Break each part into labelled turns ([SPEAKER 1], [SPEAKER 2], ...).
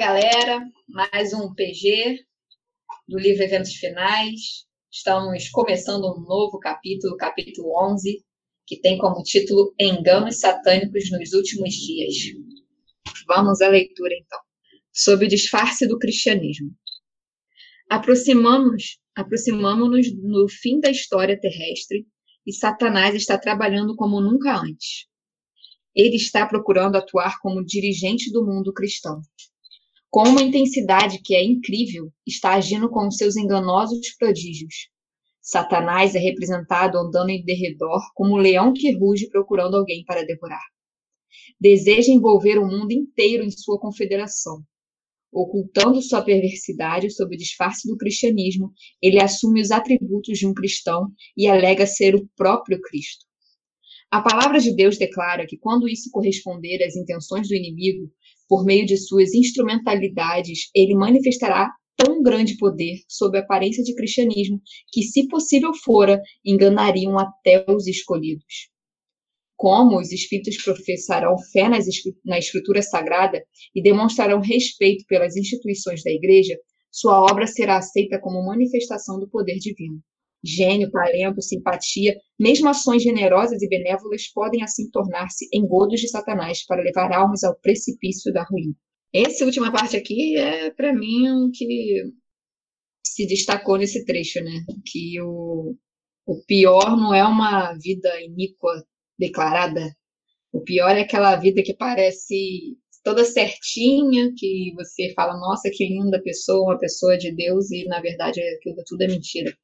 [SPEAKER 1] Galera, mais um PG do livro Eventos Finais. Estamos começando um novo capítulo, capítulo 11, que tem como título Enganos Satânicos nos Últimos Dias. Vamos à leitura então. Sob o disfarce do cristianismo. Aproximamos, aproximamos-nos no fim da história terrestre e Satanás está trabalhando como nunca antes. Ele está procurando atuar como dirigente do mundo cristão com uma intensidade que é incrível, está agindo com seus enganosos prodígios. Satanás é representado andando em derredor como um leão que ruge procurando alguém para devorar. Deseja envolver o mundo inteiro em sua confederação. Ocultando sua perversidade sob o disfarce do cristianismo, ele assume os atributos de um cristão e alega ser o próprio Cristo. A palavra de Deus declara que, quando isso corresponder às intenções do inimigo, por meio de suas instrumentalidades, ele manifestará tão grande poder sob a aparência de cristianismo que, se possível fora, enganariam até os escolhidos. Como os espíritos professarão fé na escritura sagrada e demonstrarão respeito pelas instituições da igreja, sua obra será aceita como manifestação do poder divino. Gênio, talento, simpatia, mesmo ações generosas e benévolas podem assim tornar-se engodos de Satanás para levar almas ao precipício da ruína. Essa última parte aqui é, para mim, o que se destacou nesse trecho, né? Que o, o pior não é uma vida iníqua declarada. O pior é aquela vida que parece toda certinha, que você fala, nossa, que linda pessoa, uma pessoa de Deus, e na verdade aquilo tudo é mentira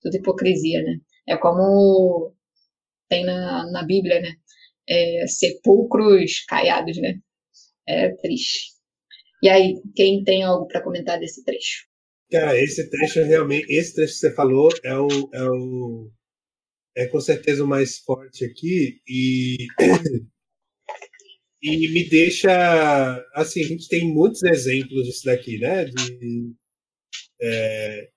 [SPEAKER 1] tudo hipocrisia, né? É como tem na, na Bíblia, né? É, sepulcros caiados, né? É triste. E aí, quem tem algo para comentar desse trecho?
[SPEAKER 2] Cara, esse trecho realmente, esse trecho que você falou é o, é o é com certeza o mais forte aqui e e me deixa assim a gente tem muitos exemplos disso daqui, né? De, é,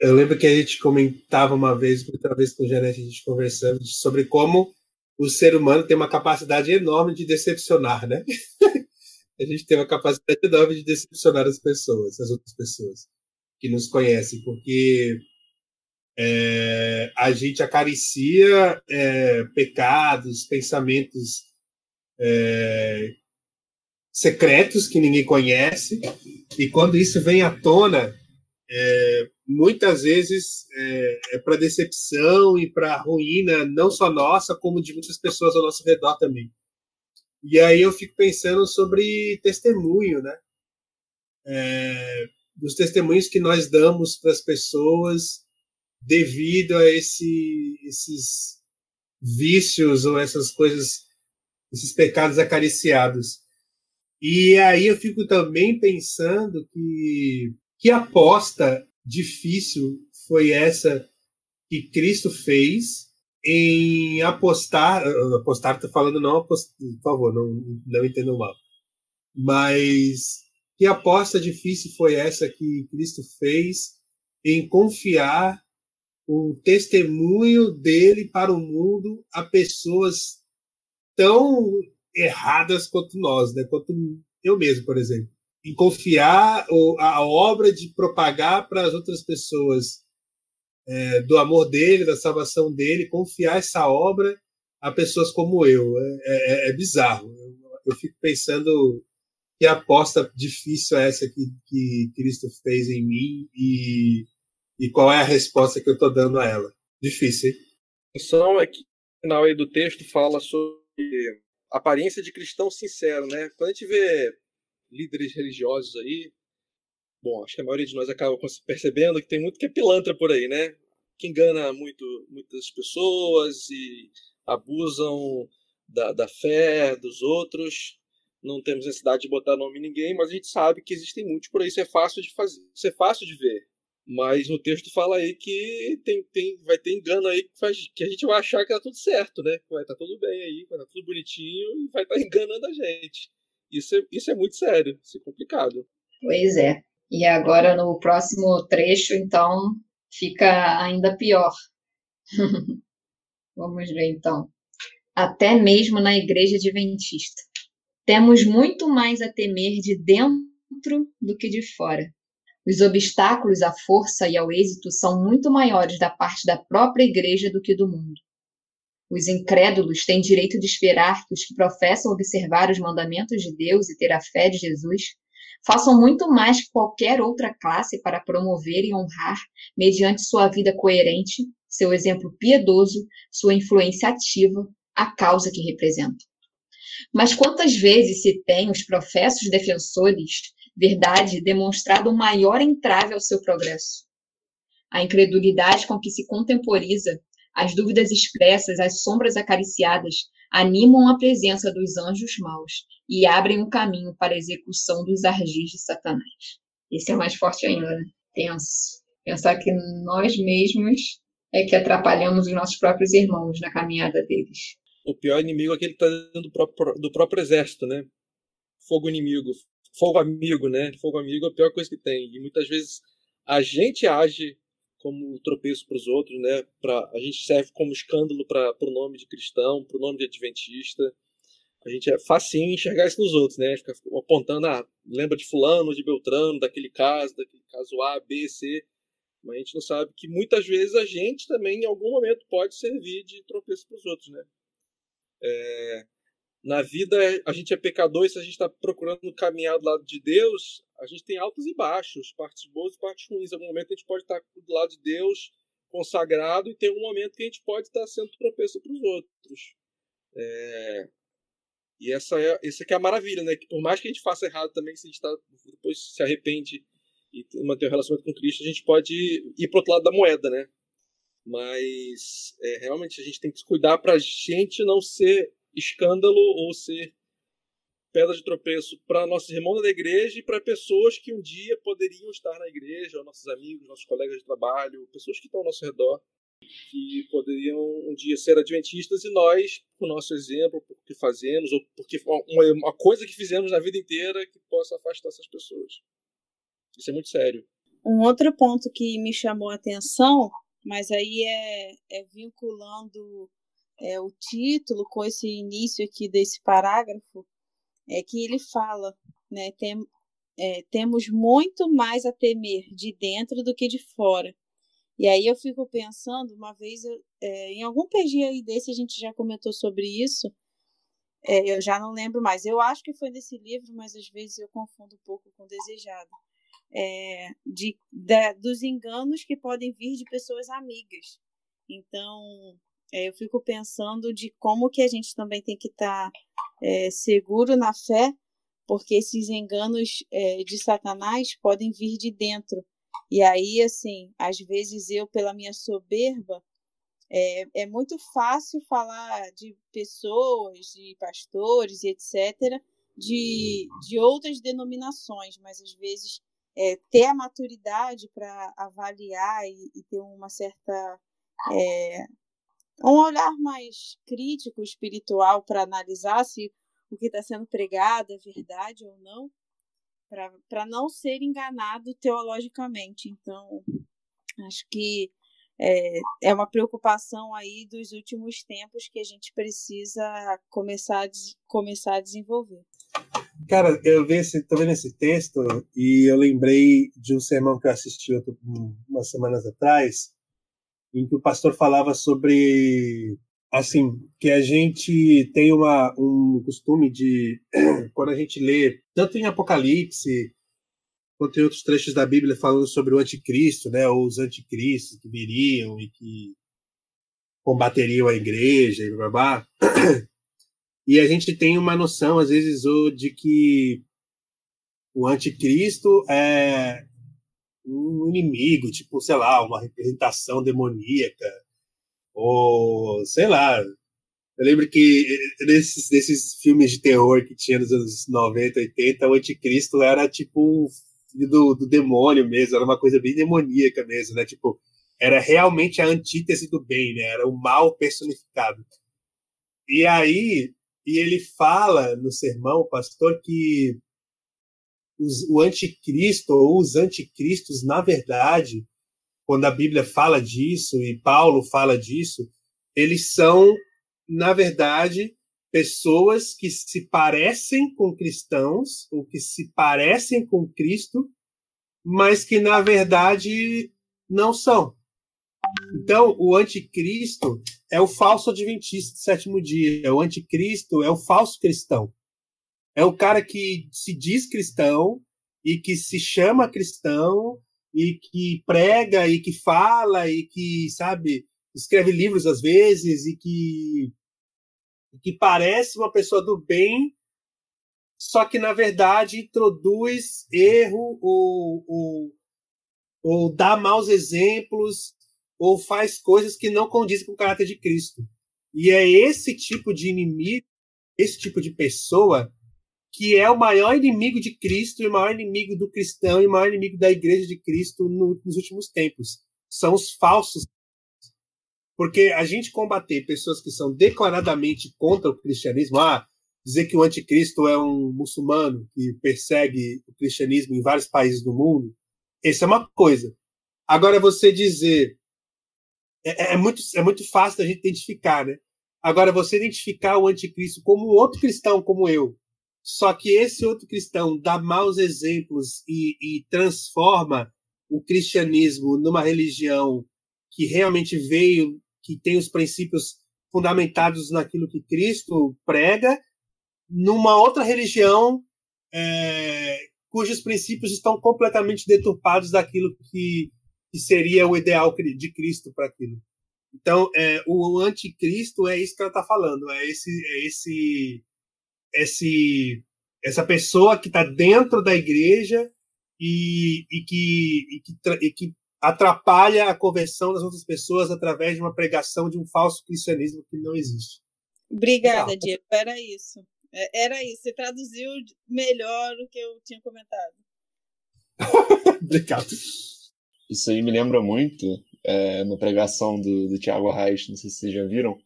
[SPEAKER 2] eu lembro que a gente comentava uma vez, outra vez com o Janete, a gente conversando sobre como o ser humano tem uma capacidade enorme de decepcionar, né? a gente tem uma capacidade enorme de decepcionar as pessoas, as outras pessoas que nos conhecem, porque é, a gente acaricia é, pecados, pensamentos é, secretos que ninguém conhece, e quando isso vem à tona, é, muitas vezes é, é para decepção e para ruína, não só nossa, como de muitas pessoas ao nosso redor também. E aí eu fico pensando sobre testemunho, né? É, dos testemunhos que nós damos para as pessoas devido a esse, esses vícios ou essas coisas, esses pecados acariciados. E aí eu fico também pensando que que aposta difícil foi essa que Cristo fez em apostar, apostar estou falando não por favor, não, não entendam mal, mas que aposta difícil foi essa que Cristo fez em confiar o testemunho dele para o mundo a pessoas tão erradas quanto nós, né? Quanto eu mesmo, por exemplo em confiar a obra de propagar para as outras pessoas é, do amor dele, da salvação dele, confiar essa obra a pessoas como eu. É, é, é bizarro. Eu, eu, fico pensando que aposta difícil é essa que, que Cristo fez em mim e, e qual é a resposta que eu estou dando a ela. Difícil, hein?
[SPEAKER 3] A questão é que no final aí do texto fala sobre aparência de cristão sincero, né? Quando a gente vê líderes religiosos aí. Bom, acho que a maioria de nós acaba percebendo que tem muito que é pilantra por aí, né? Que engana muito, muitas pessoas e abusam da, da fé dos outros. Não temos necessidade de botar nome em ninguém, mas a gente sabe que existem muitos por aí. Isso é fácil de fazer, isso é fácil de ver. Mas no texto fala aí que tem, tem, vai ter engano aí que, faz, que a gente vai achar que tá tudo certo, né? Que vai estar tá tudo bem aí, vai estar tá tudo bonitinho e vai estar tá enganando a gente. Isso é, isso é muito sério, isso é complicado.
[SPEAKER 1] Pois é. E agora no próximo trecho, então, fica ainda pior. Vamos ver então. Até mesmo na igreja adventista. Temos muito mais a temer de dentro do que de fora. Os obstáculos à força e ao êxito são muito maiores da parte da própria igreja do que do mundo. Os incrédulos têm direito de esperar que os que professam observar os mandamentos de Deus e ter a fé de Jesus façam muito mais que qualquer outra classe para promover e honrar, mediante sua vida coerente, seu exemplo piedoso, sua influência ativa, a causa que representam. Mas quantas vezes se tem os professos defensores verdade demonstrado um maior entrave ao seu progresso? A incredulidade com que se contemporiza, as dúvidas expressas, as sombras acariciadas, animam a presença dos anjos maus e abrem o caminho para a execução dos ardis de Satanás. Esse é mais forte ainda, né? Tenso. Pensar que nós mesmos é que atrapalhamos os nossos próprios irmãos na caminhada deles.
[SPEAKER 3] O pior inimigo é aquele que está dentro do próprio, do próprio exército, né? Fogo inimigo. Fogo amigo, né? Fogo amigo é a pior coisa que tem. E muitas vezes a gente age como tropeço para os outros, né? Pra, a gente serve como escândalo para o nome de cristão, para o nome de adventista. A gente é facinho enxergar isso nos outros, né? Ficar apontando, ah, lembra de fulano, de Beltrano, daquele caso, daquele caso A, B, C. Mas a gente não sabe que muitas vezes a gente também, em algum momento, pode servir de tropeço para os outros, né? É, na vida, a gente é pecador e se a gente está procurando caminhar do lado de Deus, a gente tem altos e baixos, partes boas e partes ruins. Em algum momento a gente pode estar do lado de Deus, consagrado, e tem um momento que a gente pode estar sendo tropeço para os outros. É... E essa é, essa que é a maravilha, né? Que por mais que a gente faça errado também, se a gente tá, depois se arrepende e manter o um relacionamento com Cristo, a gente pode ir para outro lado da moeda, né? Mas é, realmente a gente tem que se cuidar para a gente não ser escândalo ou ser pedra de tropeço para nossos irmãos da igreja e para pessoas que um dia poderiam estar na igreja, nossos amigos, nossos colegas de trabalho, pessoas que estão ao nosso redor, que poderiam um dia ser adventistas e nós, por nosso exemplo, por que fazemos, ou porque uma coisa que fizemos na vida inteira que possa afastar essas pessoas. Isso é muito sério.
[SPEAKER 4] Um outro ponto que me chamou a atenção, mas aí é, é vinculando é, o título com esse início aqui desse parágrafo, é que ele fala, né, tem, é, temos muito mais a temer de dentro do que de fora. E aí eu fico pensando, uma vez, eu, é, em algum PG aí desse a gente já comentou sobre isso, é, eu já não lembro mais. Eu acho que foi nesse livro, mas às vezes eu confundo um pouco com desejado. É, de, dos enganos que podem vir de pessoas amigas. Então, eu fico pensando de como que a gente também tem que estar tá, é, seguro na fé, porque esses enganos é, de Satanás podem vir de dentro. E aí, assim, às vezes eu, pela minha soberba, é, é muito fácil falar de pessoas, de pastores e etc., de, de outras denominações, mas às vezes é, ter a maturidade para avaliar e, e, ter uma certa é, um olhar mais crítico, espiritual, para analisar se o que está sendo pregado é verdade ou não, para não ser enganado teologicamente. Então, acho que é, é uma preocupação aí dos últimos tempos que a gente precisa começar a, começar a desenvolver.
[SPEAKER 2] Cara, eu vi esse, tô vendo esse texto e eu lembrei de um sermão que eu assisti outro, umas semanas atrás, em que o pastor falava sobre assim que a gente tem uma, um costume de quando a gente lê tanto em Apocalipse quanto em outros trechos da Bíblia falando sobre o anticristo, né, ou os anticristos que viriam e que combateriam a igreja e blá, blá, E a gente tem uma noção às vezes de que o anticristo é um inimigo, tipo, sei lá, uma representação demoníaca, ou sei lá, Eu lembro que nesses, nesses filmes de terror que tinha nos anos 90, 80, o anticristo era tipo do, do demônio mesmo, era uma coisa bem demoníaca mesmo, né? Tipo, era realmente a antítese do bem, né? Era o mal personificado. E aí, e ele fala no sermão, o pastor, que os, o anticristo ou os anticristos, na verdade, quando a Bíblia fala disso e Paulo fala disso, eles são na verdade, pessoas que se parecem com cristãos, ou que se parecem com Cristo, mas que, na verdade, não são. Então, o anticristo é o falso adventista do sétimo dia. O anticristo é o falso cristão. É o cara que se diz cristão e que se chama cristão e que prega e que fala e que, sabe, escreve livros às vezes e que que parece uma pessoa do bem, só que na verdade introduz erro ou, ou, ou dá maus exemplos ou faz coisas que não condizem com o caráter de Cristo. E é esse tipo de inimigo, esse tipo de pessoa que é o maior inimigo de Cristo e o maior inimigo do cristão e o maior inimigo da igreja de Cristo no, nos últimos tempos. São os falsos porque a gente combater pessoas que são declaradamente contra o cristianismo, ah, dizer que o anticristo é um muçulmano que persegue o cristianismo em vários países do mundo, isso é uma coisa. Agora, você dizer. É, é, é muito, é muito fácil da gente identificar, né? Agora, você identificar o anticristo como outro cristão como eu, só que esse outro cristão dá maus exemplos e, e transforma o cristianismo numa religião que realmente veio que tem os princípios fundamentados naquilo que Cristo prega, numa outra religião é, cujos princípios estão completamente deturpados daquilo que, que seria o ideal de Cristo para aquilo. Então, é, o anticristo é isso que ela está falando, é esse, é esse, esse, essa pessoa que está dentro da igreja e, e, que, e, que, e que atrapalha a conversão das outras pessoas através de uma pregação de um falso cristianismo que não existe.
[SPEAKER 4] Obrigada, Legal. Diego. Era isso. É, era isso. Você traduziu melhor o que eu tinha comentado.
[SPEAKER 2] Obrigado.
[SPEAKER 5] Isso aí me lembra muito é, na pregação do, do Tiago Arraes, não sei se vocês já viram,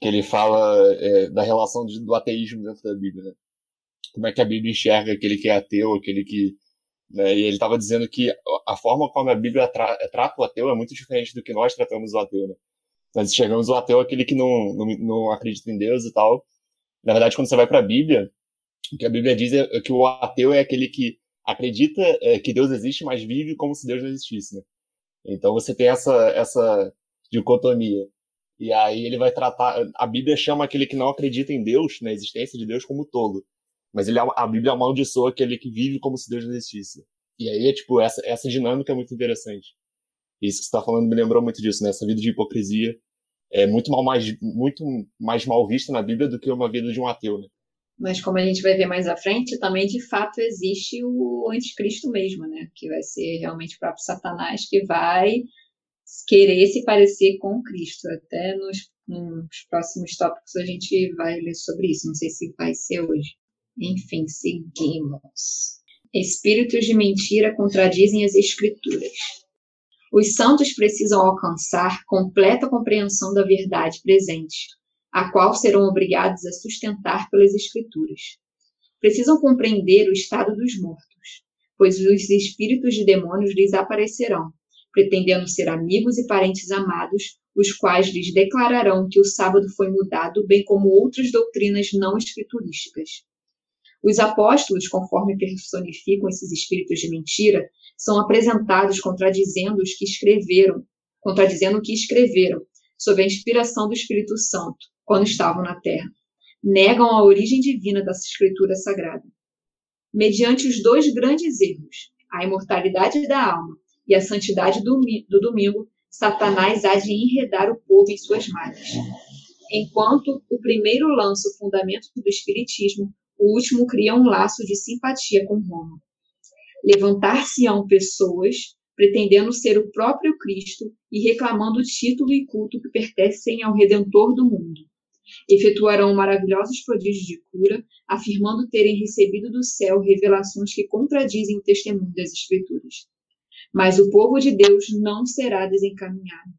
[SPEAKER 5] que ele fala é, da relação de, do ateísmo dentro da Bíblia. Né? Como é que a Bíblia enxerga aquele que é ateu, aquele que né? E ele estava dizendo que a forma como a Bíblia tra trata o ateu é muito diferente do que nós tratamos o ateu. Né? Nós enxergamos o ateu aquele que não, não, não acredita em Deus e tal. Na verdade, quando você vai para a Bíblia, o que a Bíblia diz é que o ateu é aquele que acredita é, que Deus existe, mas vive como se Deus não existisse. Né? Então você tem essa, essa dicotomia. E aí ele vai tratar. A Bíblia chama aquele que não acredita em Deus, na existência de Deus, como tolo. Mas ele, a Bíblia amaldiçoa aquele que vive como se Deus não existisse. E aí, é, tipo, essa, essa dinâmica é muito interessante. Isso que você está falando me lembrou muito disso, né? Essa vida de hipocrisia é muito, mal, mais, muito mais mal vista na Bíblia do que uma vida de um ateu, né?
[SPEAKER 1] Mas como a gente vai ver mais à frente, também de fato existe o anticristo mesmo, né? Que vai ser realmente o próprio Satanás que vai querer se parecer com Cristo. Até nos, nos próximos tópicos a gente vai ler sobre isso. Não sei se vai ser hoje. Enfim, seguimos. Espíritos de mentira contradizem as Escrituras. Os santos precisam alcançar completa compreensão da verdade presente, a qual serão obrigados a sustentar pelas Escrituras. Precisam compreender o estado dos mortos, pois os espíritos de demônios lhes aparecerão, pretendendo ser amigos e parentes amados, os quais lhes declararão que o sábado foi mudado, bem como outras doutrinas não escriturísticas. Os apóstolos, conforme personificam esses espíritos de mentira, são apresentados contradizendo os que escreveram, contradizendo o que escreveram, sob a inspiração do Espírito Santo, quando estavam na terra. Negam a origem divina dessa escritura sagrada. Mediante os dois grandes erros, a imortalidade da alma e a santidade do, do domingo, Satanás há de enredar o povo em suas malhas. Enquanto o primeiro lança o fundamento do Espiritismo, o último cria um laço de simpatia com Roma. Levantar-se-ão pessoas pretendendo ser o próprio Cristo e reclamando o título e culto que pertencem ao Redentor do mundo. Efetuarão maravilhosos prodígios de cura, afirmando terem recebido do céu revelações que contradizem o testemunho das Escrituras. Mas o povo de Deus não será desencaminhado.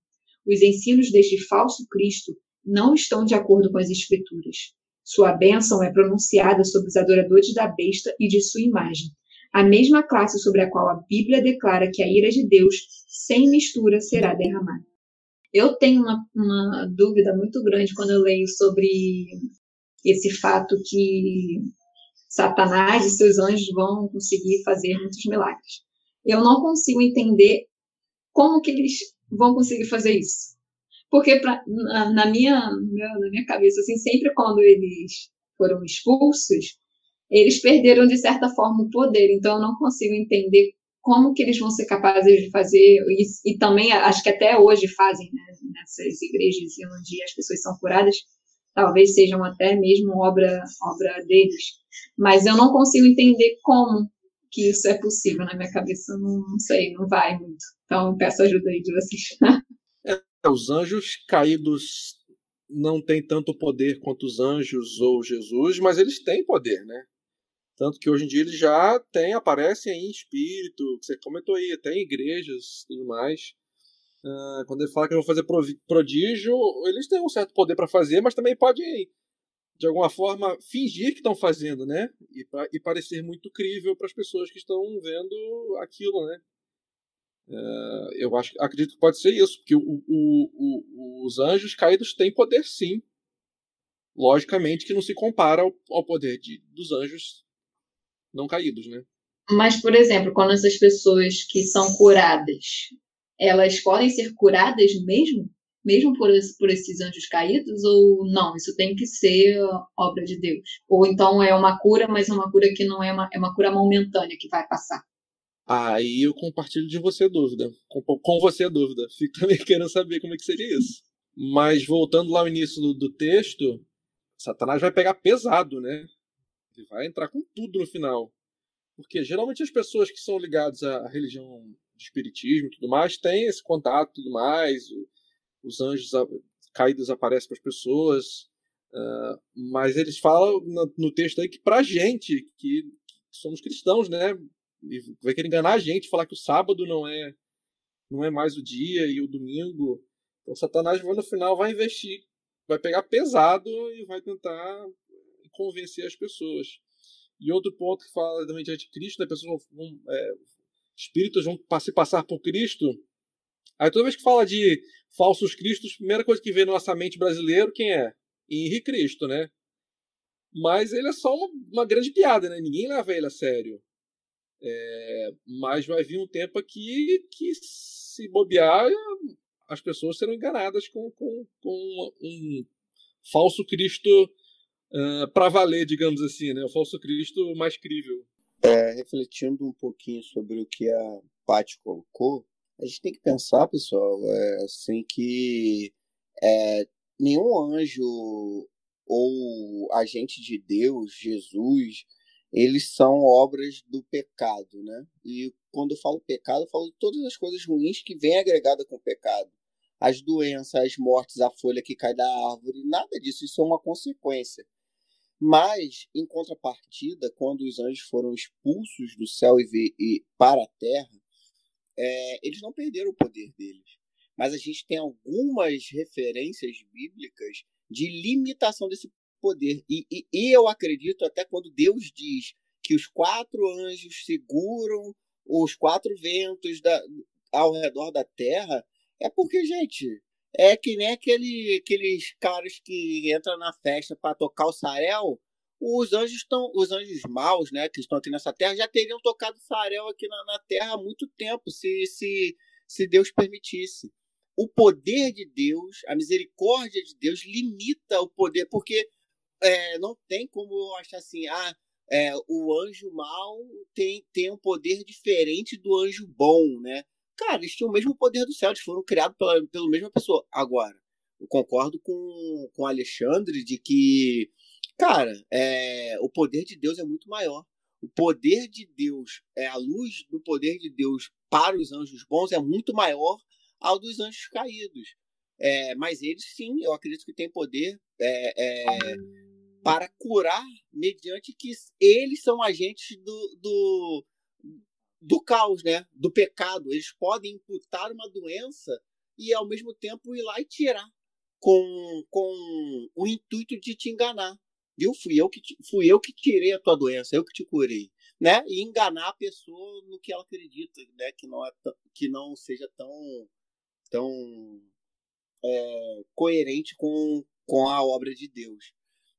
[SPEAKER 1] Os ensinos deste falso Cristo não estão de acordo com as Escrituras. Sua bênção é pronunciada sobre os adoradores da besta e de sua imagem, a mesma classe sobre a qual a Bíblia declara que a ira de Deus, sem mistura, será derramada. Eu tenho uma, uma dúvida muito grande quando eu leio sobre esse fato que Satanás e seus anjos vão conseguir fazer muitos milagres. Eu não consigo entender como que eles vão conseguir fazer isso. Porque pra, na, na, minha, na minha cabeça, assim, sempre quando eles foram expulsos, eles perderam de certa forma o poder. Então eu não consigo entender como que eles vão ser capazes de fazer isso. E também acho que até hoje fazem né, nessas igrejas onde as pessoas são curadas, talvez sejam até mesmo obra obra deles. Mas eu não consigo entender como que isso é possível na minha cabeça. Não, não sei, não vai muito. Então peço ajuda aí de vocês.
[SPEAKER 3] É, os anjos caídos não têm tanto poder quanto os anjos ou Jesus, mas eles têm poder, né? Tanto que hoje em dia eles já têm, aparecem aí em espírito, você comentou aí, até em igrejas tudo mais. Uh, quando ele fala que vão fazer prodígio, eles têm um certo poder para fazer, mas também podem, de alguma forma, fingir que estão fazendo, né? E, pra, e parecer muito crível para as pessoas que estão vendo aquilo, né? Uh, eu acho, acredito que pode ser isso, porque o, o, o, os anjos caídos têm poder sim. Logicamente que não se compara ao, ao poder de, dos anjos não caídos, né?
[SPEAKER 1] Mas, por exemplo, quando essas pessoas que são curadas, elas podem ser curadas mesmo? Mesmo por, por esses anjos caídos? Ou não? Isso tem que ser obra de Deus? Ou então é uma cura, mas é uma cura que não é uma, é uma cura momentânea que vai passar?
[SPEAKER 3] Aí eu compartilho de você a dúvida. Com, com você a dúvida. Fico também querendo saber como é que seria isso. Mas voltando lá ao início do, do texto, Satanás vai pegar pesado, né? Ele vai entrar com tudo no final. Porque geralmente as pessoas que são ligadas à religião de espiritismo e tudo mais têm esse contato tudo mais. Os anjos caídos aparecem para as pessoas. Uh, mas eles falam no, no, texto aí que pra gente, que, que, somos cristãos, né? E vai querer enganar a gente, falar que o sábado não é não é mais o dia e o domingo. Então Satanás no final vai investir, vai pegar pesado e vai tentar convencer as pessoas. E outro ponto que fala também de anticristo, né? Pessoas vão, é, espíritos vão se passar por Cristo. Aí toda vez que fala de falsos cristos, a primeira coisa que vem na nossa mente brasileiro, quem é? Henri Cristo, né? Mas ele é só uma, uma grande piada, né? Ninguém leva ele a sério. É, mas vai vir um tempo aqui que, se bobear, as pessoas serão enganadas com, com, com um falso Cristo uh, para valer, digamos assim, né? O falso Cristo mais crível.
[SPEAKER 6] É, refletindo um pouquinho sobre o que a Paty colocou, a gente tem que pensar, pessoal, é, assim que é, nenhum anjo ou agente de Deus, Jesus, eles são obras do pecado, né? E quando eu falo pecado, eu falo todas as coisas ruins que vêm agregada com o pecado. As doenças, as mortes, a folha que cai da árvore, nada disso, isso é uma consequência. Mas, em contrapartida, quando os anjos foram expulsos do céu e, e para a terra, é, eles não perderam o poder deles. Mas a gente tem algumas referências bíblicas de limitação desse poder. E, e, e eu acredito até quando Deus diz que os quatro anjos seguram os quatro ventos da, ao redor da terra, é porque, gente, é que nem aquele, aqueles caras que entram na festa para tocar o sarel. Os anjos estão, os anjos maus, né, que estão aqui nessa terra, já teriam tocado sarel aqui na, na terra há muito tempo, se, se, se Deus permitisse. O poder de Deus, a misericórdia de Deus limita o poder, porque é, não tem como achar assim, ah, é, o anjo mau tem, tem um poder diferente do anjo bom, né? Cara, eles tinham o mesmo poder do céu, eles foram criados pela, pela mesma pessoa. Agora, eu concordo com, com Alexandre de que, cara, é, o poder de Deus é muito maior. O poder de Deus, é a luz do poder de Deus para os anjos bons é muito maior ao dos anjos caídos. É, mas eles sim, eu acredito que têm poder é, é, para curar mediante que eles são agentes do, do, do caos, né? do pecado. Eles podem imputar uma doença e ao mesmo tempo ir lá e tirar com, com o intuito de te enganar. Viu? Fui eu que te, fui eu que tirei a tua doença, eu que te curei, né? E enganar a pessoa no que ela acredita, né? Que não é que não seja tão tão é, coerente com, com a obra de Deus.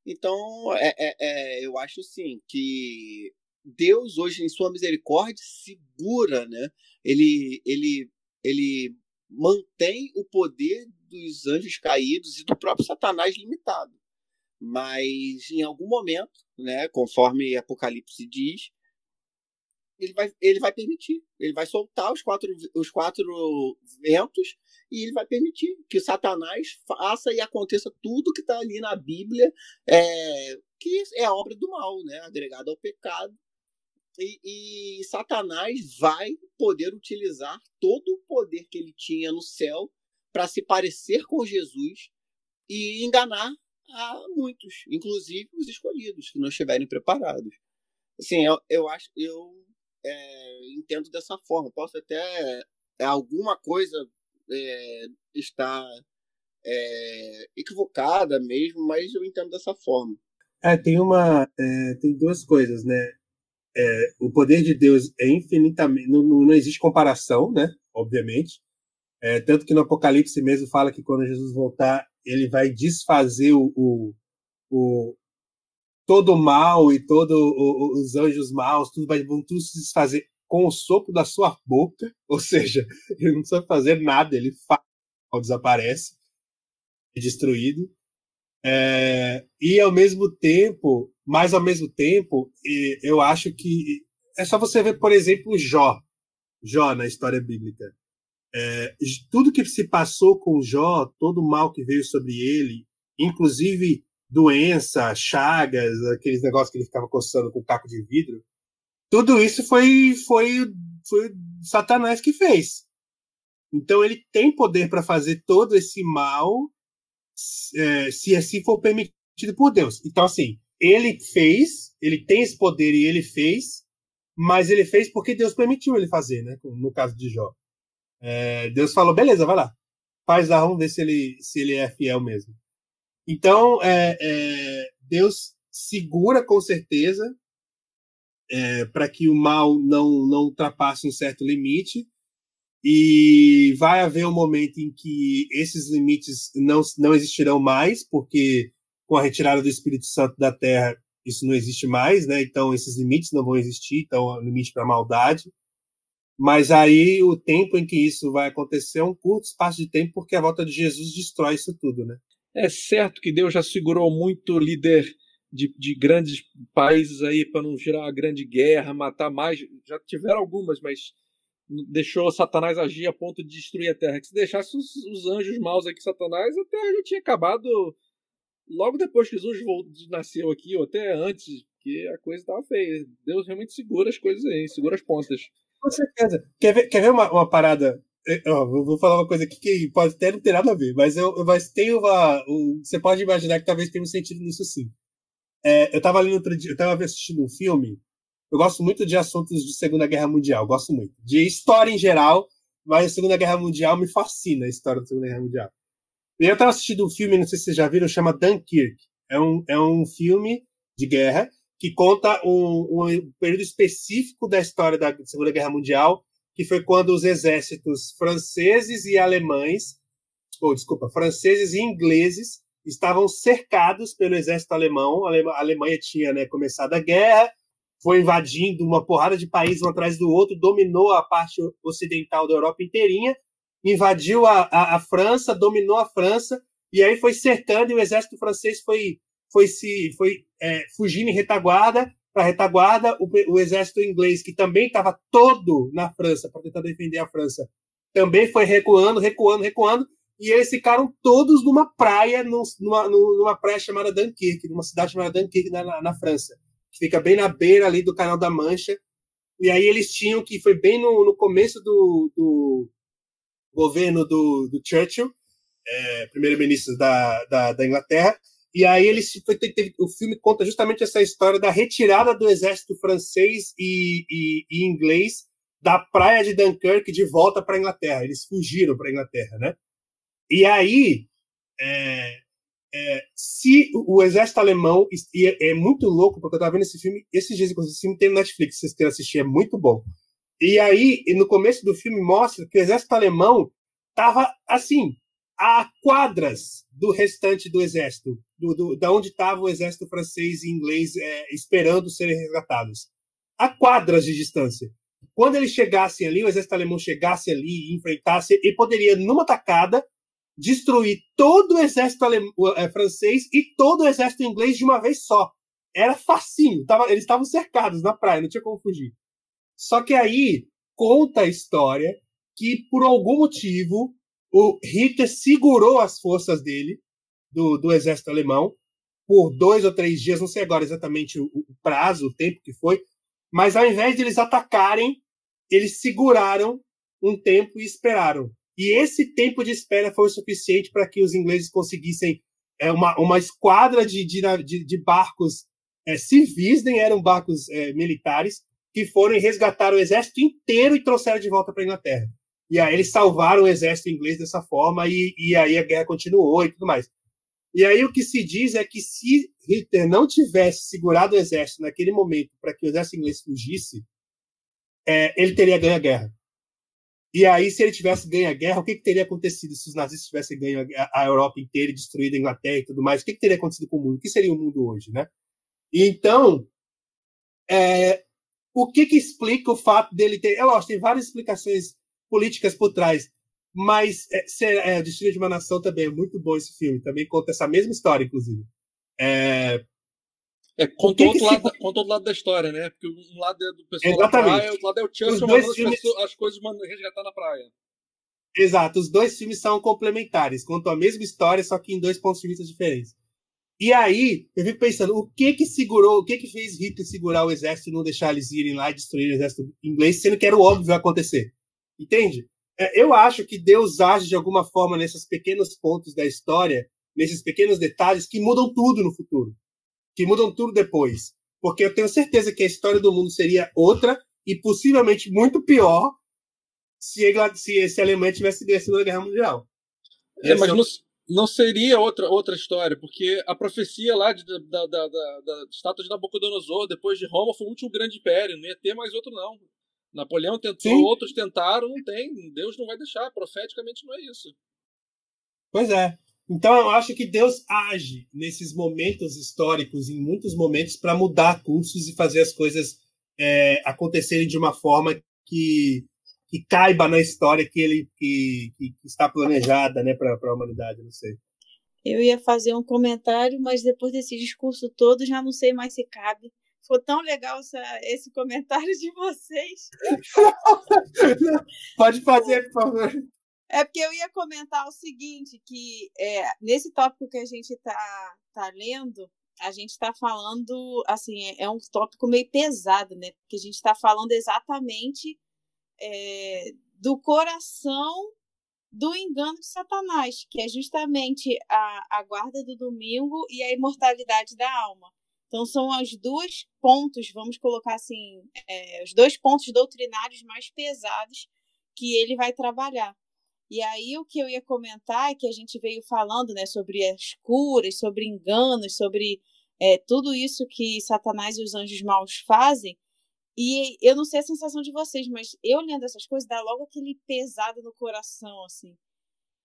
[SPEAKER 6] Então, é, é, é, eu acho sim que Deus hoje em sua misericórdia segura, né? Ele ele ele mantém o poder dos anjos caídos e do próprio Satanás limitado. Mas em algum momento, né, conforme Apocalipse diz, ele vai, ele vai permitir. Ele vai soltar os quatro, os quatro ventos e ele vai permitir que Satanás faça e aconteça tudo que está ali na Bíblia, é, que é obra do mal, né, agregada ao pecado. E, e Satanás vai poder utilizar todo o poder que ele tinha no céu para se parecer com Jesus e enganar a muitos, inclusive os escolhidos, que não estiverem preparados. Assim, eu, eu acho, eu é, entendo dessa forma. Posso até é, alguma coisa é, estar é, equivocada mesmo, mas eu entendo dessa forma.
[SPEAKER 2] É, tem uma, é, tem duas coisas, né? É, o poder de Deus é infinitamente, não, não existe comparação, né? Obviamente. Tanto que no Apocalipse mesmo fala que quando Jesus voltar, ele vai desfazer o, o, o todo o mal e todos os anjos maus, tudo vai, vão tudo se desfazer com o sopro da sua boca, ou seja, ele não precisa fazer nada, ele desaparece, é destruído. É, e ao mesmo tempo, mas ao mesmo tempo, eu acho que é só você ver, por exemplo, Jó, Jó na história bíblica. É, tudo que se passou com Jó, todo o mal que veio sobre ele, inclusive doença, chagas, aqueles negócios que ele ficava coçando com caco de vidro, tudo isso foi, foi, foi Satanás que fez. Então ele tem poder para fazer todo esse mal, é, se assim for permitido por Deus. Então, assim, ele fez, ele tem esse poder e ele fez, mas ele fez porque Deus permitiu ele fazer, né? No caso de Jó. É, Deus falou, beleza, vai lá. Faz lá, vamos ver se ele, se ele é fiel mesmo. Então, é, é, Deus segura com certeza é, para que o mal não, não ultrapasse um certo limite. E vai haver um momento em que esses limites não, não existirão mais, porque com a retirada do Espírito Santo da Terra, isso não existe mais, né? Então, esses limites não vão existir, então, limite para a maldade. Mas aí, o tempo em que isso vai acontecer é um curto espaço de tempo, porque a volta de Jesus destrói isso tudo, né?
[SPEAKER 3] É certo que Deus já segurou muito líder de, de grandes países aí para não gerar uma grande guerra, matar mais. Já tiveram algumas, mas deixou Satanás agir a ponto de destruir a Terra. Que se deixasse os, os anjos maus aqui, Satanás, a Terra já tinha acabado logo depois que Jesus nasceu aqui, ou até antes, que a coisa estava feia. Deus realmente segura as coisas aí, segura as pontas.
[SPEAKER 2] Com certeza. Quer ver, quer ver uma, uma parada eu vou falar uma coisa aqui que pode até não ter nada a ver, mas, eu, mas tem uma. Um, você pode imaginar que talvez tenha um sentido nisso sim. É, eu estava ali no outro dia, eu estava assistindo um filme. Eu gosto muito de assuntos de Segunda Guerra Mundial, gosto muito. De história em geral, mas a Segunda Guerra Mundial me fascina a história da Segunda Guerra Mundial. E eu estava assistindo um filme, não sei se vocês já viram, chama Dunkirk. É um, é um filme de guerra que conta um, um período específico da história da Segunda Guerra Mundial que foi quando os exércitos franceses e alemães, ou desculpa, franceses e ingleses estavam cercados pelo exército alemão. A Alemanha tinha né, começado a guerra, foi invadindo uma porrada de países um atrás do outro, dominou a parte ocidental da Europa inteirinha, invadiu a, a, a França, dominou a França, e aí foi cercando, e o exército francês foi, foi se foi é, fugindo em retaguarda, para retaguarda, o, o, exército inglês, que também estava todo na França para tentar defender a França, também foi recuando, recuando, recuando, e eles ficaram todos numa praia, numa, numa praia chamada Dunkirk, numa cidade chamada Dunkirk na, na, França, que fica bem na beira ali do Canal da Mancha. E aí eles tinham que foi bem no, no começo do, do governo do, do Churchill, é, primeiro-ministros da, da, da, Inglaterra. E aí ele foi, teve, o filme conta justamente essa história da retirada do exército francês e, e, e inglês da praia de Dunkirk de volta para a Inglaterra. Eles fugiram para a Inglaterra, né? E aí, é, é, se o, exército alemão e é, é, muito louco porque eu estava vendo esse filme esses dias esse filme tem no Netflix, se vocês querem assistir, é muito bom. E aí, no começo do filme mostra que o exército alemão estava assim a quadras do restante do exército, do, do da onde estava o exército francês e inglês é, esperando serem resgatados, a quadras de distância. Quando eles chegassem ali, o exército alemão chegasse ali e enfrentasse, ele poderia, numa tacada, destruir todo o exército alemão, é, francês e todo o exército inglês de uma vez só. Era facinho, tava, eles estavam cercados na praia, não tinha como fugir. Só que aí conta a história que, por algum motivo, o Hitler segurou as forças dele, do, do exército alemão, por dois ou três dias, não sei agora exatamente o, o prazo, o tempo que foi, mas ao invés de eles atacarem, eles seguraram um tempo e esperaram. E esse tempo de espera foi o suficiente para que os ingleses conseguissem é, uma, uma esquadra de, de, de, barcos é, civis, nem eram barcos é, militares, que foram resgataram o exército inteiro e trouxeram de volta para a Inglaterra. E aí eles salvaram o exército inglês dessa forma e, e aí a guerra continuou e tudo mais. E aí o que se diz é que se Hitler não tivesse segurado o exército naquele momento para que o exército inglês fugisse, é, ele teria ganho a guerra. E aí, se ele tivesse ganho a guerra, o que, que teria acontecido se os nazistas tivessem ganho a, a, Europa inteira e destruído a Inglaterra e tudo mais? O que, que teria acontecido com o mundo? O que seria o mundo hoje, né? Então, é, o que, que explica o fato dele ter... É lógico, tem várias explicações políticas por trás, mas é, é, o Destino de uma Nação também é muito bom esse filme, também conta essa mesma história, inclusive. É,
[SPEAKER 3] é, conta outro, lado, se... conta outro lado da história, né? Porque um lado é do pessoal Exatamente. da praia, outro lado é o Churchill mandando filmes... as, coisas resgatar na praia.
[SPEAKER 2] Exato, os dois filmes são complementares, contam a mesma história, só que em dois pontos de vista diferentes. E aí, eu fico pensando, o que que segurou, o que que fez Hitler segurar o exército e não deixar eles irem lá e destruir o exército inglês, sendo que era o óbvio acontecer? Entende? É, eu acho que Deus age de alguma forma nesses pequenos pontos da história, nesses pequenos detalhes que mudam tudo no futuro que mudam tudo depois. Porque eu tenho certeza que a história do mundo seria outra e possivelmente muito pior se, se esse Alemanha tivesse ganho a Segunda Guerra Mundial.
[SPEAKER 3] É, mas não, não seria outra, outra história, porque a profecia lá de, da, da, da, da estátua de Nabucodonosor, depois de Roma, foi o último grande império, não ia ter mais outro, não. Napoleão tentou, Sim. outros tentaram, não tem. Deus não vai deixar, profeticamente não é isso.
[SPEAKER 2] Pois é. Então eu acho que Deus age nesses momentos históricos, em muitos momentos, para mudar cursos e fazer as coisas é, acontecerem de uma forma que, que caiba na história que ele que, que está planejada né, para a humanidade, não sei.
[SPEAKER 4] Eu ia fazer um comentário, mas depois desse discurso todo já não sei mais se cabe. Foi tão legal essa, esse comentário de vocês.
[SPEAKER 2] Pode fazer, por favor.
[SPEAKER 4] É porque eu ia comentar o seguinte, que é, nesse tópico que a gente está tá lendo, a gente está falando, assim, é, é, um tópico meio pesado, né? Porque a gente está falando exatamente é, do coração do engano de Satanás, que é justamente a, a guarda do domingo e a imortalidade da alma. Então, são os dois pontos, vamos colocar assim, é, os dois pontos doutrinários mais pesados que ele vai trabalhar. E aí o que eu ia comentar é que a gente veio falando né, sobre as curas, sobre enganos, sobre é, tudo isso que Satanás e os anjos maus fazem. E eu não sei a sensação de vocês, mas eu lendo essas coisas dá logo aquele pesado no coração, assim.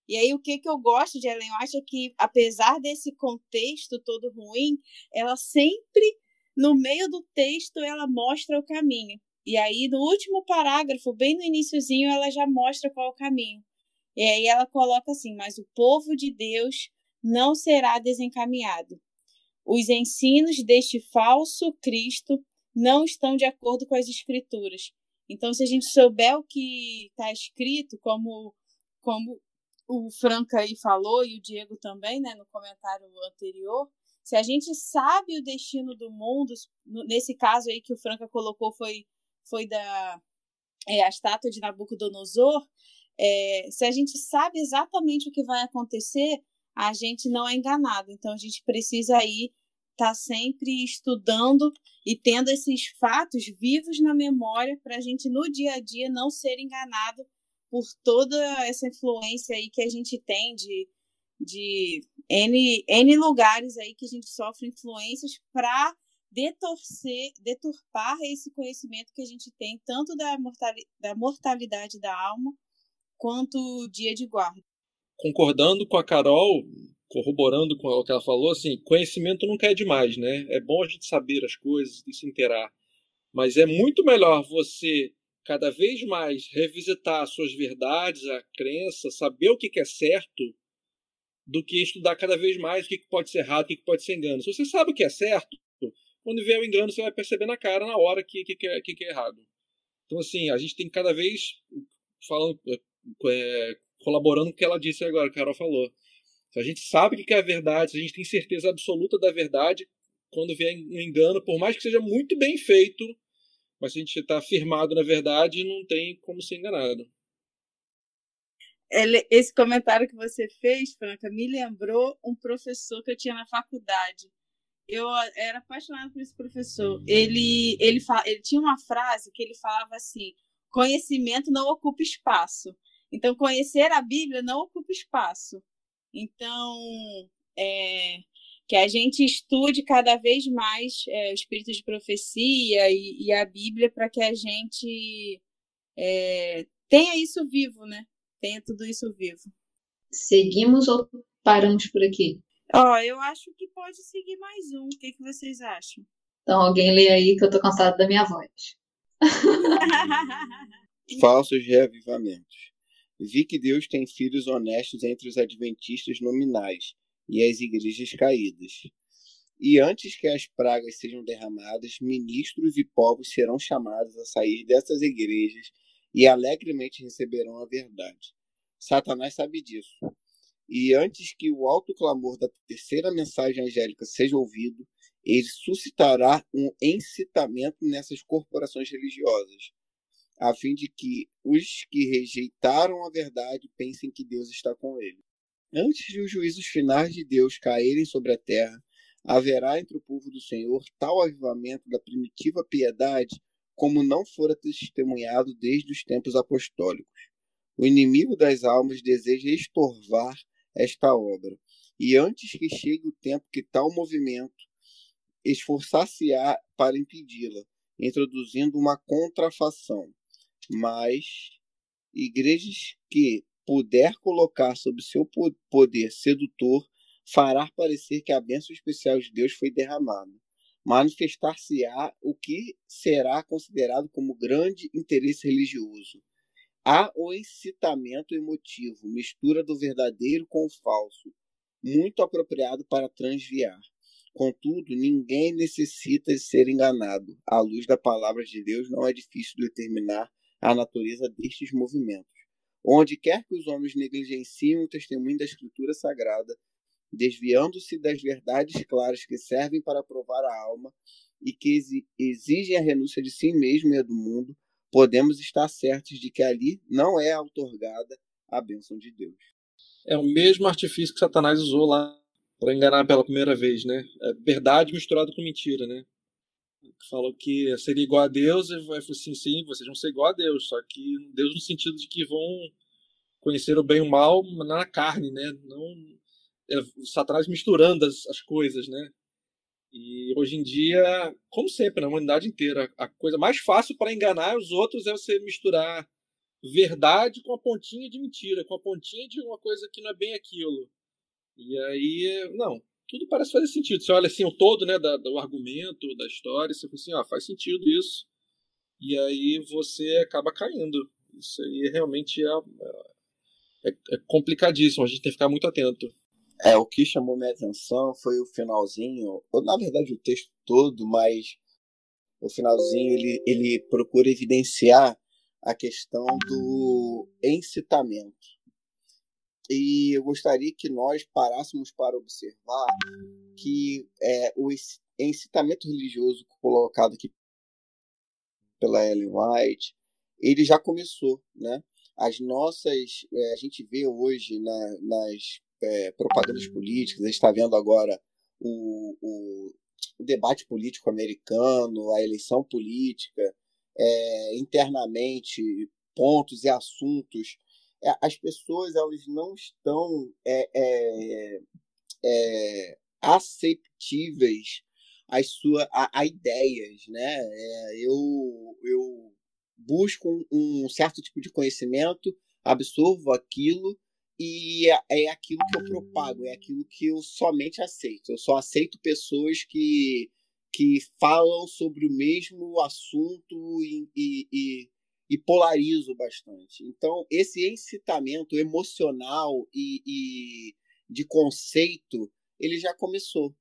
[SPEAKER 4] E aí o que, que eu gosto de Ellen White é que, apesar desse contexto todo ruim, ela sempre, no meio do texto, ela mostra o caminho. E aí, no último parágrafo, bem no iníciozinho, ela já mostra qual é o caminho. E aí ela coloca assim: Mas o povo de Deus não será desencaminhado. Os ensinos deste falso Cristo não estão de acordo com as Escrituras. Então, se a gente souber o que está escrito, como, como o Franca aí falou e o Diego também, né, no comentário anterior, se a gente sabe o destino do mundo, nesse caso aí que o Franca colocou foi, foi da é, a estátua de Nabucodonosor, é, se a gente sabe exatamente o que vai acontecer, a gente não é enganado. Então a gente precisa aí estar tá sempre estudando e tendo esses fatos vivos na memória para a gente no dia a dia não ser enganado por toda essa influência aí que a gente tem de, de N, N lugares aí que a gente sofre influências para detorcer, deturpar esse conhecimento que a gente tem, tanto da, mortali da mortalidade da alma, quanto o dia de guarda.
[SPEAKER 3] Concordando com a Carol, corroborando com o que ela falou, assim, conhecimento nunca é demais, né? É bom a gente saber as coisas e se inteirar. Mas é muito melhor você cada vez mais revisitar suas verdades, a crença, saber o que é certo, do que estudar cada vez mais o que pode ser errado, o que pode ser engano. Se você sabe o que é certo, quando vier o engano, você vai perceber na cara, na hora, que, que, que, é, que, é errado. Então, assim, a gente tem cada vez falando, é, colaborando com o que ela disse agora, que a Carol falou. Se a gente sabe o que é a verdade, se a gente tem certeza absoluta da verdade, quando vier um engano, por mais que seja muito bem feito, mas se a gente está firmado na verdade, não tem como ser enganado.
[SPEAKER 4] Esse comentário que você fez, Franca, me lembrou um professor que eu tinha na faculdade eu era apaixonada por esse professor. Ele, ele, ele tinha uma frase que ele falava assim: conhecimento não ocupa espaço. Então, conhecer a Bíblia não ocupa espaço. Então, é, que a gente estude cada vez mais é, o espírito de profecia e, e a Bíblia para que a gente é, tenha isso vivo, né? Tenha tudo isso vivo.
[SPEAKER 1] Seguimos ou paramos por aqui?
[SPEAKER 4] Ó, oh, eu acho que pode seguir mais um. O que, que vocês acham?
[SPEAKER 1] Então, alguém lê aí que eu tô cansado da minha voz.
[SPEAKER 6] Falsos reavivamentos. Vi que Deus tem filhos honestos entre os adventistas nominais e as igrejas caídas. E antes que as pragas sejam derramadas, ministros e povos serão chamados a sair dessas igrejas e alegremente receberão a verdade. Satanás sabe disso e antes que o alto clamor da terceira mensagem angélica seja ouvido, ele suscitará um incitamento nessas corporações religiosas, a fim de que os que rejeitaram a verdade pensem que Deus está com ele. Antes de os juízos finais de Deus caírem sobre a terra, haverá entre o povo do Senhor tal avivamento da primitiva piedade como não fora testemunhado desde os tempos apostólicos. O inimigo das almas deseja estorvar esta obra. E antes que chegue o tempo que tal movimento esforçar-se-á para impedi-la, introduzindo uma contrafação. Mas igrejas que puder colocar sob seu poder sedutor fará parecer que a bênção especial de Deus foi derramada. Manifestar-se-á o que será considerado como grande interesse religioso, Há o incitamento emotivo, mistura do verdadeiro com o falso, muito apropriado para transviar. Contudo, ninguém necessita ser enganado. À luz da palavra de Deus, não é difícil determinar a natureza destes movimentos. Onde quer que os homens negligenciem o testemunho da Escritura Sagrada, desviando-se das verdades claras que servem para provar a alma e que exigem a renúncia de si mesmo e do mundo, podemos estar certos de que ali não é outorgada a bênção de Deus.
[SPEAKER 3] É o mesmo artifício que Satanás usou lá para enganar pela primeira vez, né? É verdade misturada com mentira, né? Falou que seria igual a Deus e vai assim, sim, vocês vão ser igual a Deus, só que Deus no sentido de que vão conhecer o bem e o mal na carne, né? Não é, Satanás misturando as, as coisas, né? E hoje em dia, como sempre, na humanidade inteira, a coisa mais fácil para enganar os outros é você misturar verdade com a pontinha de mentira, com a pontinha de uma coisa que não é bem aquilo. E aí, não, tudo parece fazer sentido. Você olha assim o todo, né, da, do argumento, da história, você fala assim, ah, faz sentido isso. E aí você acaba caindo. Isso aí realmente é, é, é complicadíssimo, a gente tem que ficar muito atento.
[SPEAKER 6] É, o que chamou minha atenção foi o finalzinho, ou na verdade o texto todo, mas o finalzinho ele, ele procura evidenciar a questão do incitamento. E eu gostaria que nós parássemos para observar que é, o incitamento religioso colocado aqui pela Ellen White, ele já começou, né? as nossas. É, a gente vê hoje na, nas é, propagandas políticas, a gente está vendo agora o, o, o, debate político americano, a eleição política, é, internamente, pontos e assuntos. É, as pessoas elas não estão é, é, é, aceptíveis às suas a, a ideias, né? eu, eu busco um, um certo tipo de conhecimento, absorvo aquilo e é, é, aquilo que eu propago, é aquilo que eu somente aceito. Eu só aceito pessoas que, que falam sobre o mesmo assunto e, e, e, e polarizo bastante. Então, esse incitamento emocional e, e de conceito, ele já começou.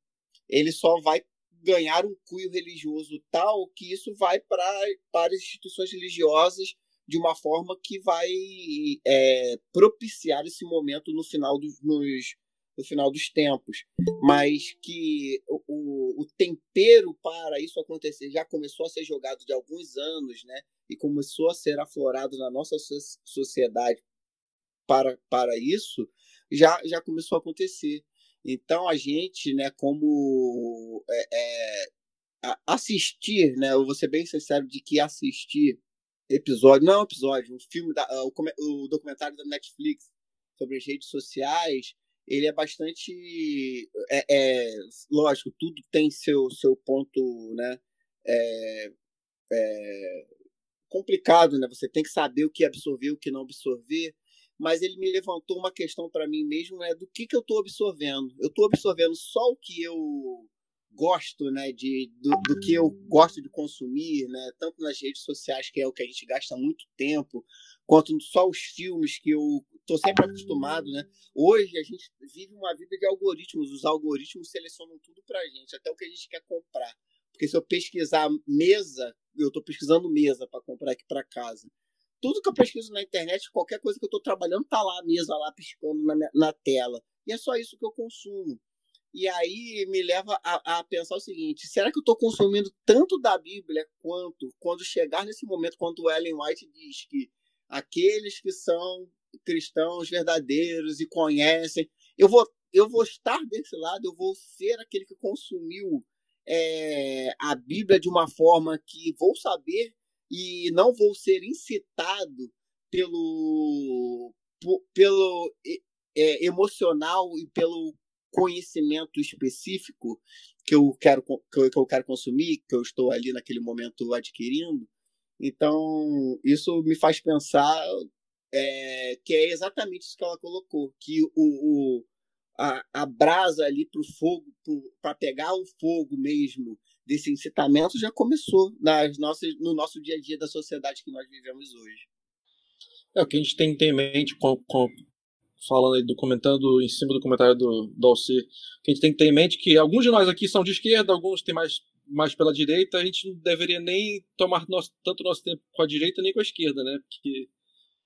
[SPEAKER 6] Ele só vai ganhar um cunho religioso tal que isso vai pra, para as instituições religiosas de uma forma que vai é, propiciar esse momento no final dos, nos, no final dos tempos. Mas que o, o tempero para isso acontecer já começou a ser jogado de alguns anos, né? E começou a ser aflorado na nossa sociedade para, para isso, já, já começou a acontecer. Então a gente, né, como é, é, assistir, né, eu vou ser bem sincero de que assistir episódio, não é episódio, um filme, da, o, o documentário da Netflix sobre as redes sociais, ele é bastante, é, é lógico, tudo tem seu, seu ponto, né, é, é, complicado, né, você tem que saber o que absorver, o que não absorver, mas ele me levantou uma questão para mim mesmo, é do que, que eu estou absorvendo. Eu estou absorvendo só o que eu gosto, né, de, do, do, que eu gosto de consumir, né, tanto nas redes sociais, que é o que a gente gasta muito tempo, quanto só os filmes que eu estou sempre acostumado, né. Hoje a gente vive uma vida de algoritmos, os algoritmos selecionam tudo para a gente, até o que a gente quer comprar. Porque se eu pesquisar mesa, eu estou pesquisando mesa para comprar aqui para casa tudo que eu pesquiso na internet, qualquer coisa que eu estou trabalhando, tá lá a mesa lá piscando na, na tela. E é só isso que eu consumo. E aí me leva a, a pensar o seguinte: será que eu estou consumindo tanto da Bíblia quanto quando chegar nesse momento, quando Ellen White diz que aqueles que são cristãos verdadeiros e conhecem, eu vou, eu vou estar desse lado, eu vou ser aquele que consumiu é, a Bíblia de uma forma que vou saber e não vou ser incitado pelo, pelo é, emocional e pelo conhecimento específico que eu quero que eu, que eu quero consumir, que eu estou ali naquele momento adquirindo. Então, isso me faz pensar é, que é exatamente isso que ela colocou, que o, o a, a brasa ali para o fogo, para pegar o fogo mesmo desse incitamento já começou nas nossas, no nosso dia a dia da sociedade que nós vivemos hoje.
[SPEAKER 3] É o que a gente tem que ter em mente, com, com, falando aí, do, comentando em cima do comentário do, do que a gente tem que ter em mente que alguns de nós aqui são de esquerda, alguns têm mais, mais pela direita, a gente não deveria nem tomar nosso, tanto nosso tempo com a direita nem com a esquerda, né? Porque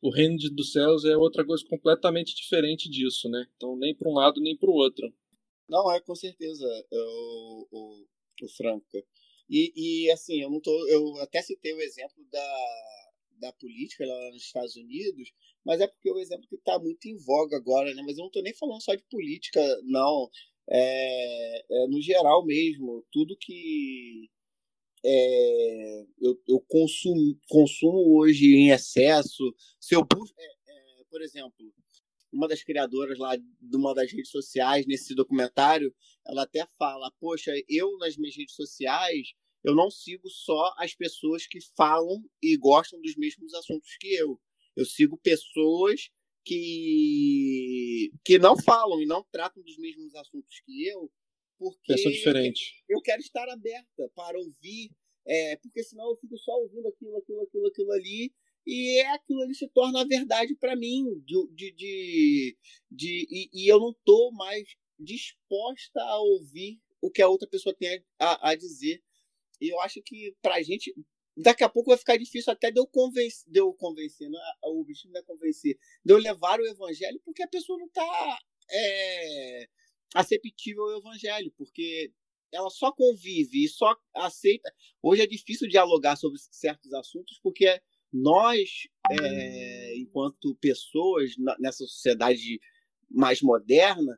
[SPEAKER 3] o reino de, dos céus é outra coisa completamente diferente disso, né? Então nem para um lado nem para o outro.
[SPEAKER 6] Não, é com certeza. O, o, o Franca. E, e assim, eu não tô. Eu até citei o exemplo da, da política lá nos Estados Unidos, mas é porque é o exemplo que está muito em voga agora, né? Mas eu não estou nem falando só de política, não. É, é, no geral mesmo, tudo que é, eu, eu consumo, consumo hoje em excesso, se eu busco, é, é, por exemplo, uma das criadoras lá de uma das redes sociais nesse documentário, ela até fala: Poxa, eu nas minhas redes sociais, eu não sigo só as pessoas que falam e gostam dos mesmos assuntos que eu. Eu sigo pessoas que, que não falam e não tratam dos mesmos assuntos que eu, porque
[SPEAKER 3] Pessoa diferente.
[SPEAKER 6] eu quero estar aberta para ouvir, é, porque senão eu fico só ouvindo aquilo, aquilo, aquilo, aquilo ali e aquilo ali se torna a verdade para mim de, de, de, de e, e, eu não estou mais disposta a ouvir o que a outra pessoa tem a, a dizer e eu acho que para a gente daqui a pouco vai ficar difícil até de eu convencer, de eu convencer não, é, o bichinho não é convencer, de eu levar o evangelho porque a pessoa não está é, aceptível ao evangelho, porque ela só convive e só aceita. Hoje é difícil dialogar sobre certos assuntos porque nós, é, enquanto pessoas nessa sociedade mais moderna,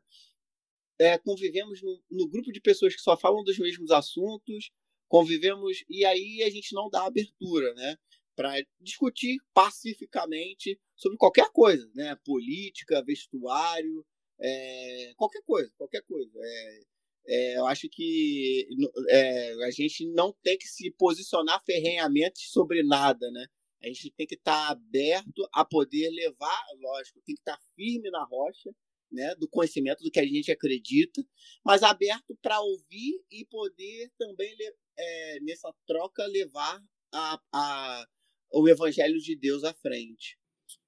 [SPEAKER 6] é, convivemos no, no, grupo de pessoas que só falam dos mesmos assuntos, convivemos e aí a gente não dá abertura, né, para discutir pacificamente sobre qualquer coisa, né, política, vestuário, é, qualquer coisa, qualquer coisa. É, é, eu acho que é, a gente não tem que se posicionar ferrenhamente sobre nada, né? A gente tem que estar tá aberto a poder levar, lógico, tem que estar tá firme na rocha, né, do conhecimento do que a gente acredita, mas aberto para ouvir e poder também é, nessa troca levar a, a, o evangelho de Deus à frente.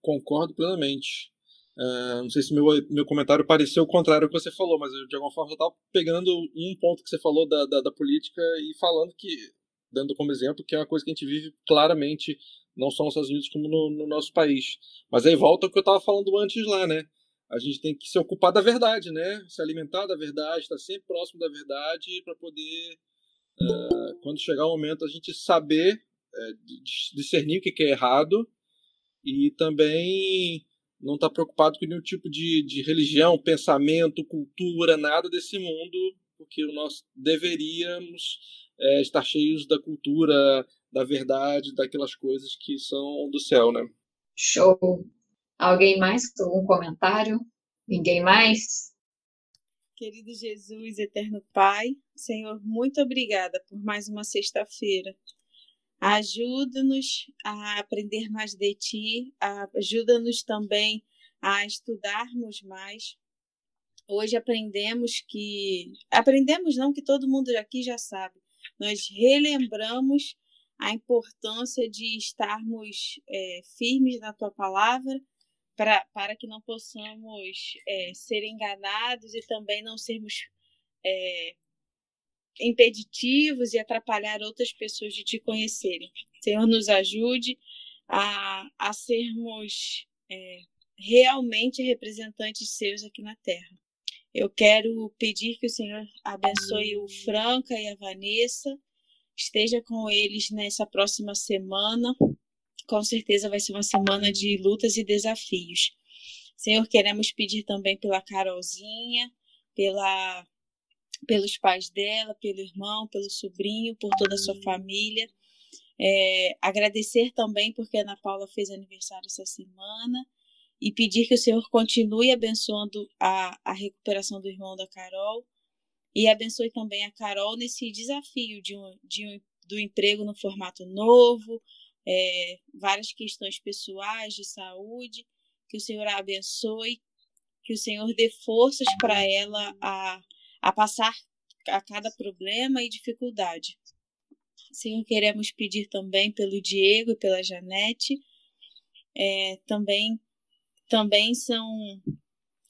[SPEAKER 3] Concordo plenamente. Uh, não sei se meu, meu comentário pareceu o contrário do que você falou, mas eu, de alguma forma eu estava pegando um ponto que você falou da, da, da, política e falando que, dando como exemplo, que é uma coisa que a gente vive claramente, não só nos Estados Unidos, como no, no nosso país. Mas aí volta o que eu estava falando antes lá, né? A gente tem que se ocupar da verdade, né? Se alimentar da verdade, estar sempre próximo da verdade para poder, uh, quando chegar o momento, a gente saber uh, discernir o que é errado e também não está preocupado com nenhum tipo de, de religião, pensamento, cultura, nada desse mundo, porque nós deveríamos é, estar cheios da cultura, da verdade, daquelas coisas que são do céu, né?
[SPEAKER 1] Show! Alguém mais com algum comentário? Ninguém mais?
[SPEAKER 4] Querido Jesus, eterno Pai, Senhor, muito obrigada por mais uma sexta-feira. Ajuda-nos a aprender mais de Ti, ajuda-nos também a estudarmos mais. Hoje aprendemos que. Aprendemos não que todo mundo aqui já sabe. Nós relembramos a importância de estarmos é, firmes na Tua palavra pra, para que não possamos é, ser enganados e também não sermos é, impeditivos e atrapalhar outras pessoas de te conhecerem. Senhor, nos ajude a, a sermos é, realmente representantes seus aqui na Terra. Eu quero pedir que o Senhor abençoe o Franca e a Vanessa, esteja com eles nessa próxima semana. Com certeza vai ser uma semana de lutas e desafios. Senhor, queremos pedir também pela Carolzinha, pela pelos pais dela, pelo irmão, pelo sobrinho, por toda a sua família. É, agradecer também porque a Ana Paula fez aniversário essa semana e pedir que o Senhor continue abençoando a, a recuperação do irmão da Carol e abençoe também a Carol nesse desafio de um, de um, do emprego no formato novo, é, várias questões pessoais de saúde, que o Senhor a abençoe, que o Senhor dê forças para ela a a passar a cada problema e dificuldade. Senhor, queremos pedir também pelo Diego e pela Janete. É, também também são,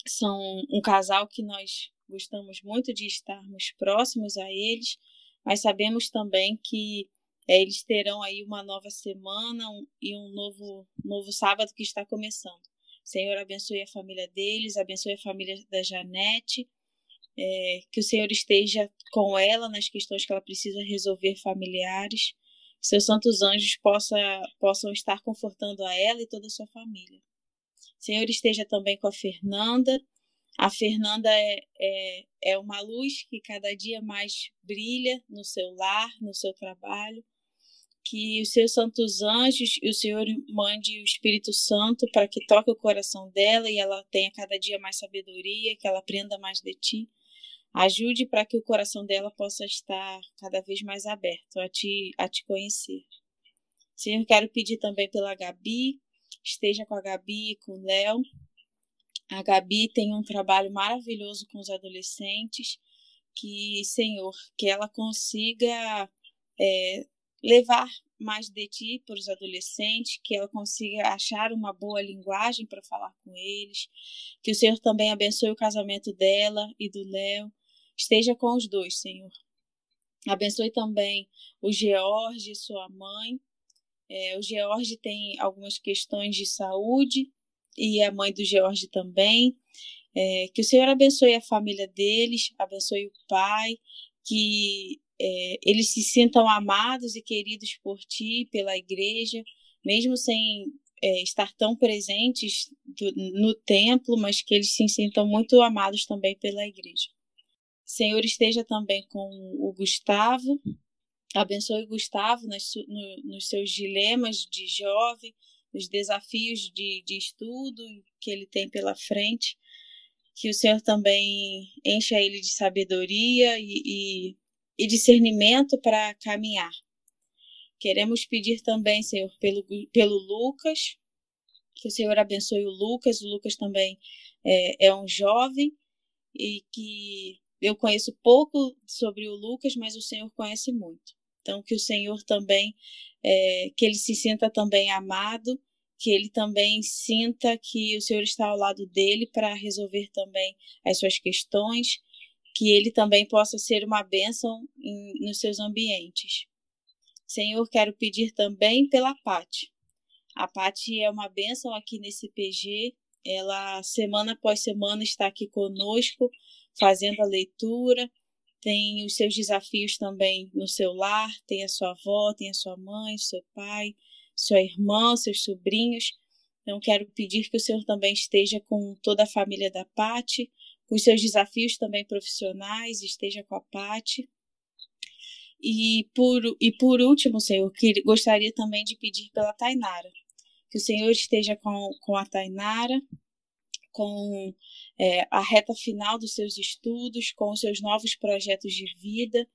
[SPEAKER 4] são um casal que nós gostamos muito de estarmos próximos a eles, mas sabemos também que é, eles terão aí uma nova semana um, e um novo, novo sábado que está começando. Senhor, abençoe a família deles, abençoe a família da Janete é, que o Senhor esteja com ela nas questões que ela precisa resolver familiares, que seus santos anjos possa, possam estar confortando a ela e toda a sua família. Senhor esteja também com a Fernanda. A Fernanda é, é, é uma luz que cada dia mais brilha no seu lar, no seu trabalho. Que os seus santos anjos e o Senhor mande o Espírito Santo para que toque o coração dela e ela tenha cada dia mais sabedoria, que ela aprenda mais de ti Ajude para que o coração dela possa estar cada vez mais aberto a te, a te conhecer. Senhor, quero pedir também pela Gabi, esteja com a Gabi e com o Léo. A Gabi tem um trabalho maravilhoso com os adolescentes, que, Senhor, que ela consiga é, levar mais de ti para os adolescentes, que ela consiga achar uma boa linguagem para falar com eles, que o Senhor também abençoe o casamento dela e do Léo, esteja com os dois, Senhor. Abençoe também o George e sua mãe. É, o George tem algumas questões de saúde e a mãe do George também. É, que o Senhor abençoe a família deles, abençoe o pai, que é, eles se sintam amados e queridos por ti, pela igreja, mesmo sem é, estar tão presentes do, no templo, mas que eles se sintam muito amados também pela igreja. Senhor esteja também com o Gustavo, abençoe o Gustavo nas, no, nos seus dilemas de jovem, nos desafios de, de estudo que ele tem pela frente, que o Senhor também encha ele de sabedoria e, e, e discernimento para caminhar. Queremos pedir também, Senhor, pelo, pelo Lucas, que o Senhor abençoe o Lucas. O Lucas também é, é um jovem e que eu conheço pouco sobre o Lucas, mas o Senhor conhece muito. Então, que o Senhor também, é, que ele se sinta também amado, que ele também sinta que o Senhor está ao lado dele para resolver também as suas questões, que ele também possa ser uma bênção em, nos seus ambientes. Senhor, quero pedir também pela Pati. A Pati é uma bênção aqui nesse PG. Ela, semana após semana, está aqui conosco, fazendo a leitura, tem os seus desafios também no seu lar, tem a sua avó, tem a sua mãe, seu pai, sua irmã, seus sobrinhos. Então, quero pedir que o Senhor também esteja com toda a família da Pati, com seus desafios também profissionais, esteja com a Pati. E por, e por último, Senhor, que gostaria também de pedir pela Tainara, que o Senhor esteja com, com a Tainara, com é, a reta final dos seus estudos, com os seus novos projetos de vida.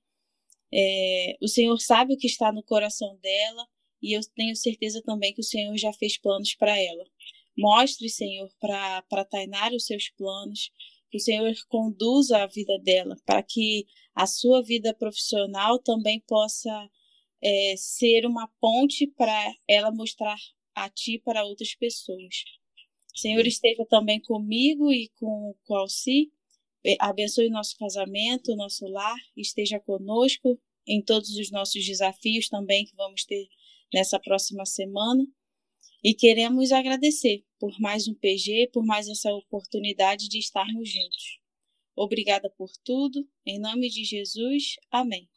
[SPEAKER 4] É, o Senhor sabe o que está no coração dela e eu tenho certeza também que o Senhor já fez planos para ela. Mostre, Senhor, para Tainara os seus planos, que o Senhor conduza a vida dela, para que a sua vida profissional também possa é, ser uma ponte para ela mostrar a Ti para outras pessoas. Senhor esteja também comigo e com, o Alci. Abençoe nosso casamento, nosso lar, esteja conosco em todos os nossos desafios também que vamos ter nessa próxima semana. E queremos agradecer por mais um PG, por mais essa oportunidade de estarmos juntos. Obrigada por tudo. Em nome de Jesus. Amém.